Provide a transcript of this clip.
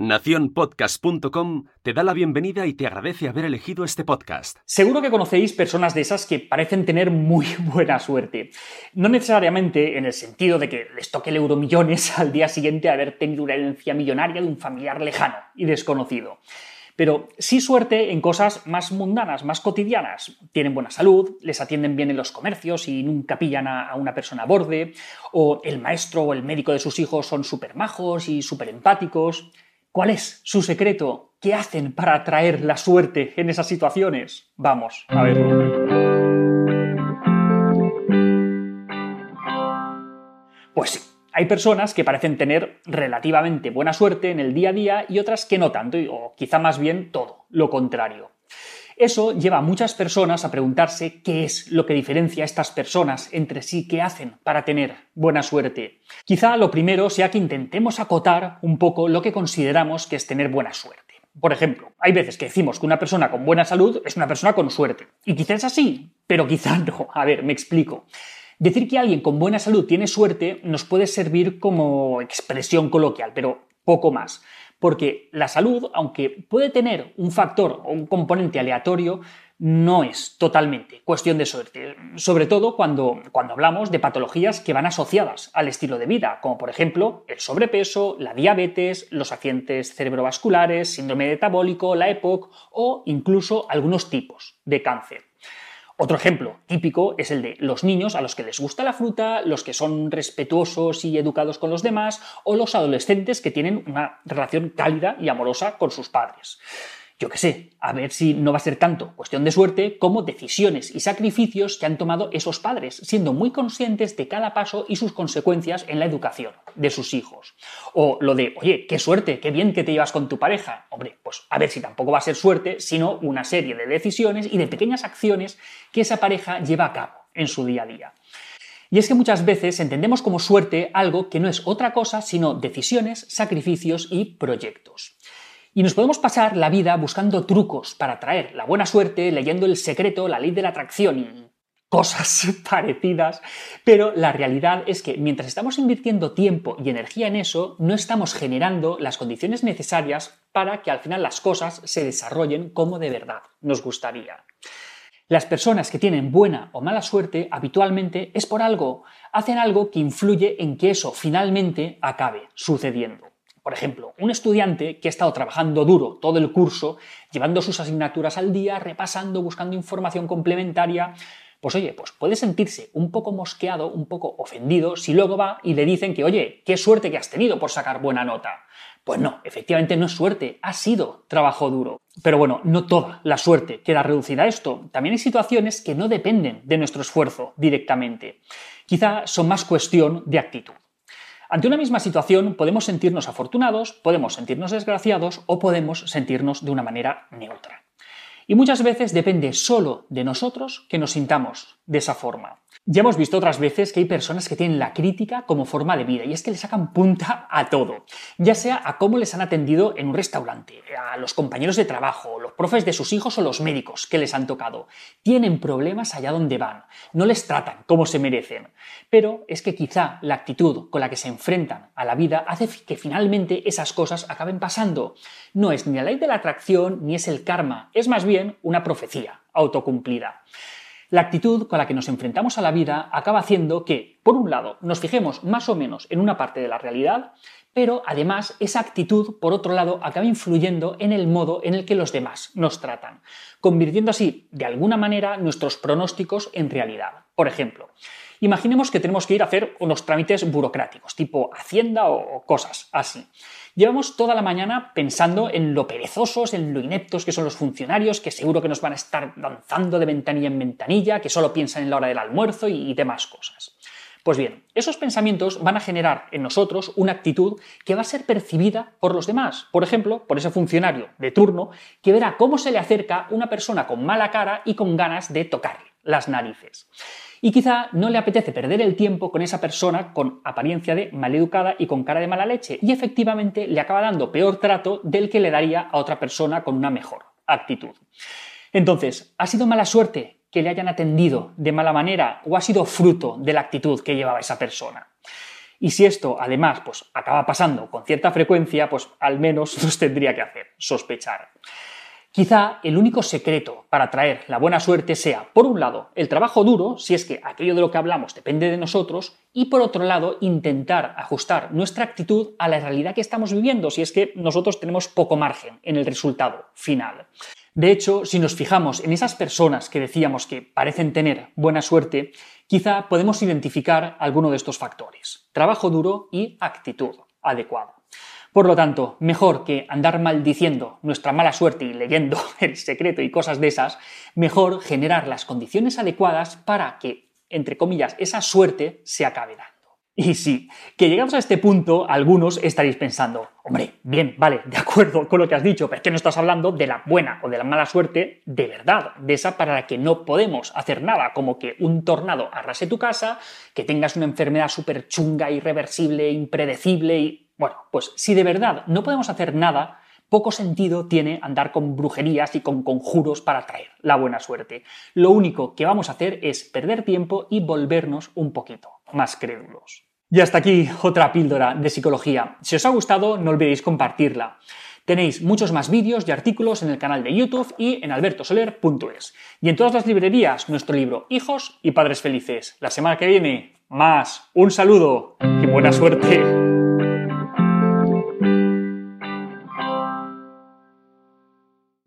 Naciónpodcast.com te da la bienvenida y te agradece haber elegido este podcast. Seguro que conocéis personas de esas que parecen tener muy buena suerte. No necesariamente en el sentido de que les toque el euromillones al día siguiente de haber tenido una herencia millonaria de un familiar lejano y desconocido. Pero sí suerte en cosas más mundanas, más cotidianas. Tienen buena salud, les atienden bien en los comercios y nunca pillan a, una persona a borde, o el maestro o el médico de sus hijos son súper majos y súper empáticos. ¿Cuál es su secreto? ¿Qué hacen para atraer la suerte en esas situaciones? Vamos a verlo. Pues sí, hay personas que parecen tener relativamente buena suerte en el día a día y otras que no tanto, o quizá más bien todo, lo contrario. Eso lleva a muchas personas a preguntarse qué es lo que diferencia a estas personas entre sí, qué hacen para tener buena suerte. Quizá lo primero sea que intentemos acotar un poco lo que consideramos que es tener buena suerte. Por ejemplo, hay veces que decimos que una persona con buena salud es una persona con suerte. Y quizá es así, pero quizá no. A ver, me explico. Decir que alguien con buena salud tiene suerte nos puede servir como expresión coloquial, pero poco más porque la salud, aunque puede tener un factor o un componente aleatorio, no es totalmente cuestión de suerte, sobre todo cuando, cuando, hablamos de patologías que van asociadas al estilo de vida, como por ejemplo el sobrepeso, la diabetes, los accidentes cerebrovasculares, síndrome metabólico, la EPOC o incluso algunos tipos de cáncer. Otro ejemplo típico es el de los niños a los que les gusta la fruta, los que son respetuosos y educados con los demás, o los adolescentes que tienen una relación cálida y amorosa con sus padres yo qué sé, a ver si no va a ser tanto cuestión de suerte como decisiones y sacrificios que han tomado esos padres, siendo muy conscientes de cada paso y sus consecuencias en la educación de sus hijos. O lo de, oye, qué suerte, qué bien que te llevas con tu pareja. Hombre, pues a ver si tampoco va a ser suerte, sino una serie de decisiones y de pequeñas acciones que esa pareja lleva a cabo en su día a día. Y es que muchas veces entendemos como suerte algo que no es otra cosa sino decisiones, sacrificios y proyectos. Y nos podemos pasar la vida buscando trucos para atraer la buena suerte, leyendo el secreto, la ley de la atracción y cosas parecidas, pero la realidad es que mientras estamos invirtiendo tiempo y energía en eso, no estamos generando las condiciones necesarias para que al final las cosas se desarrollen como de verdad nos gustaría. Las personas que tienen buena o mala suerte habitualmente es por algo, hacen algo que influye en que eso finalmente acabe sucediendo. Por ejemplo, un estudiante que ha estado trabajando duro todo el curso, llevando sus asignaturas al día, repasando, buscando información complementaria, pues oye, pues puede sentirse un poco mosqueado, un poco ofendido si luego va y le dicen que, oye, qué suerte que has tenido por sacar buena nota. Pues no, efectivamente no es suerte, ha sido trabajo duro. Pero bueno, no toda la suerte queda reducida a esto. También hay situaciones que no dependen de nuestro esfuerzo directamente. Quizá son más cuestión de actitud. Ante una misma situación podemos sentirnos afortunados, podemos sentirnos desgraciados o podemos sentirnos de una manera neutra. Y muchas veces depende solo de nosotros que nos sintamos de esa forma. Ya hemos visto otras veces que hay personas que tienen la crítica como forma de vida y es que le sacan punta a todo, ya sea a cómo les han atendido en un restaurante, a los compañeros de trabajo, profes de sus hijos o los médicos que les han tocado. Tienen problemas allá donde van, no les tratan como se merecen. Pero es que quizá la actitud con la que se enfrentan a la vida hace que finalmente esas cosas acaben pasando. No es ni la ley de la atracción ni es el karma, es más bien una profecía autocumplida. La actitud con la que nos enfrentamos a la vida acaba haciendo que, por un lado, nos fijemos más o menos en una parte de la realidad, pero además esa actitud, por otro lado, acaba influyendo en el modo en el que los demás nos tratan, convirtiendo así, de alguna manera, nuestros pronósticos en realidad. Por ejemplo, imaginemos que tenemos que ir a hacer unos trámites burocráticos, tipo Hacienda o cosas así. Llevamos toda la mañana pensando en lo perezosos, en lo ineptos que son los funcionarios, que seguro que nos van a estar danzando de ventanilla en ventanilla, que solo piensan en la hora del almuerzo y demás cosas. Pues bien, esos pensamientos van a generar en nosotros una actitud que va a ser percibida por los demás. Por ejemplo, por ese funcionario de turno que verá cómo se le acerca una persona con mala cara y con ganas de tocarle las narices y quizá no le apetece perder el tiempo con esa persona con apariencia de maleducada y con cara de mala leche y efectivamente le acaba dando peor trato del que le daría a otra persona con una mejor actitud. Entonces, ¿ha sido mala suerte que le hayan atendido de mala manera o ha sido fruto de la actitud que llevaba esa persona? Y si esto además pues, acaba pasando con cierta frecuencia, pues al menos nos tendría que hacer sospechar. Quizá el único secreto para traer la buena suerte sea, por un lado, el trabajo duro, si es que aquello de lo que hablamos depende de nosotros, y por otro lado, intentar ajustar nuestra actitud a la realidad que estamos viviendo, si es que nosotros tenemos poco margen en el resultado final. De hecho, si nos fijamos en esas personas que decíamos que parecen tener buena suerte, quizá podemos identificar alguno de estos factores, trabajo duro y actitud adecuada. Por lo tanto, mejor que andar maldiciendo nuestra mala suerte y leyendo el secreto y cosas de esas, mejor generar las condiciones adecuadas para que, entre comillas, esa suerte se acabe dando. Y sí, que llegamos a este punto, algunos estaréis pensando, hombre, bien, vale, de acuerdo con lo que has dicho, pero es que no estás hablando de la buena o de la mala suerte de verdad, de esa para la que no podemos hacer nada, como que un tornado arrase tu casa, que tengas una enfermedad súper chunga, irreversible, impredecible y bueno, pues si de verdad no podemos hacer nada, poco sentido tiene andar con brujerías y con conjuros para traer la buena suerte. Lo único que vamos a hacer es perder tiempo y volvernos un poquito más crédulos. Y hasta aquí otra píldora de psicología. Si os ha gustado, no olvidéis compartirla. Tenéis muchos más vídeos y artículos en el canal de YouTube y en albertosoler.es. Y en todas las librerías, nuestro libro Hijos y Padres Felices. La semana que viene, más. Un saludo y buena suerte.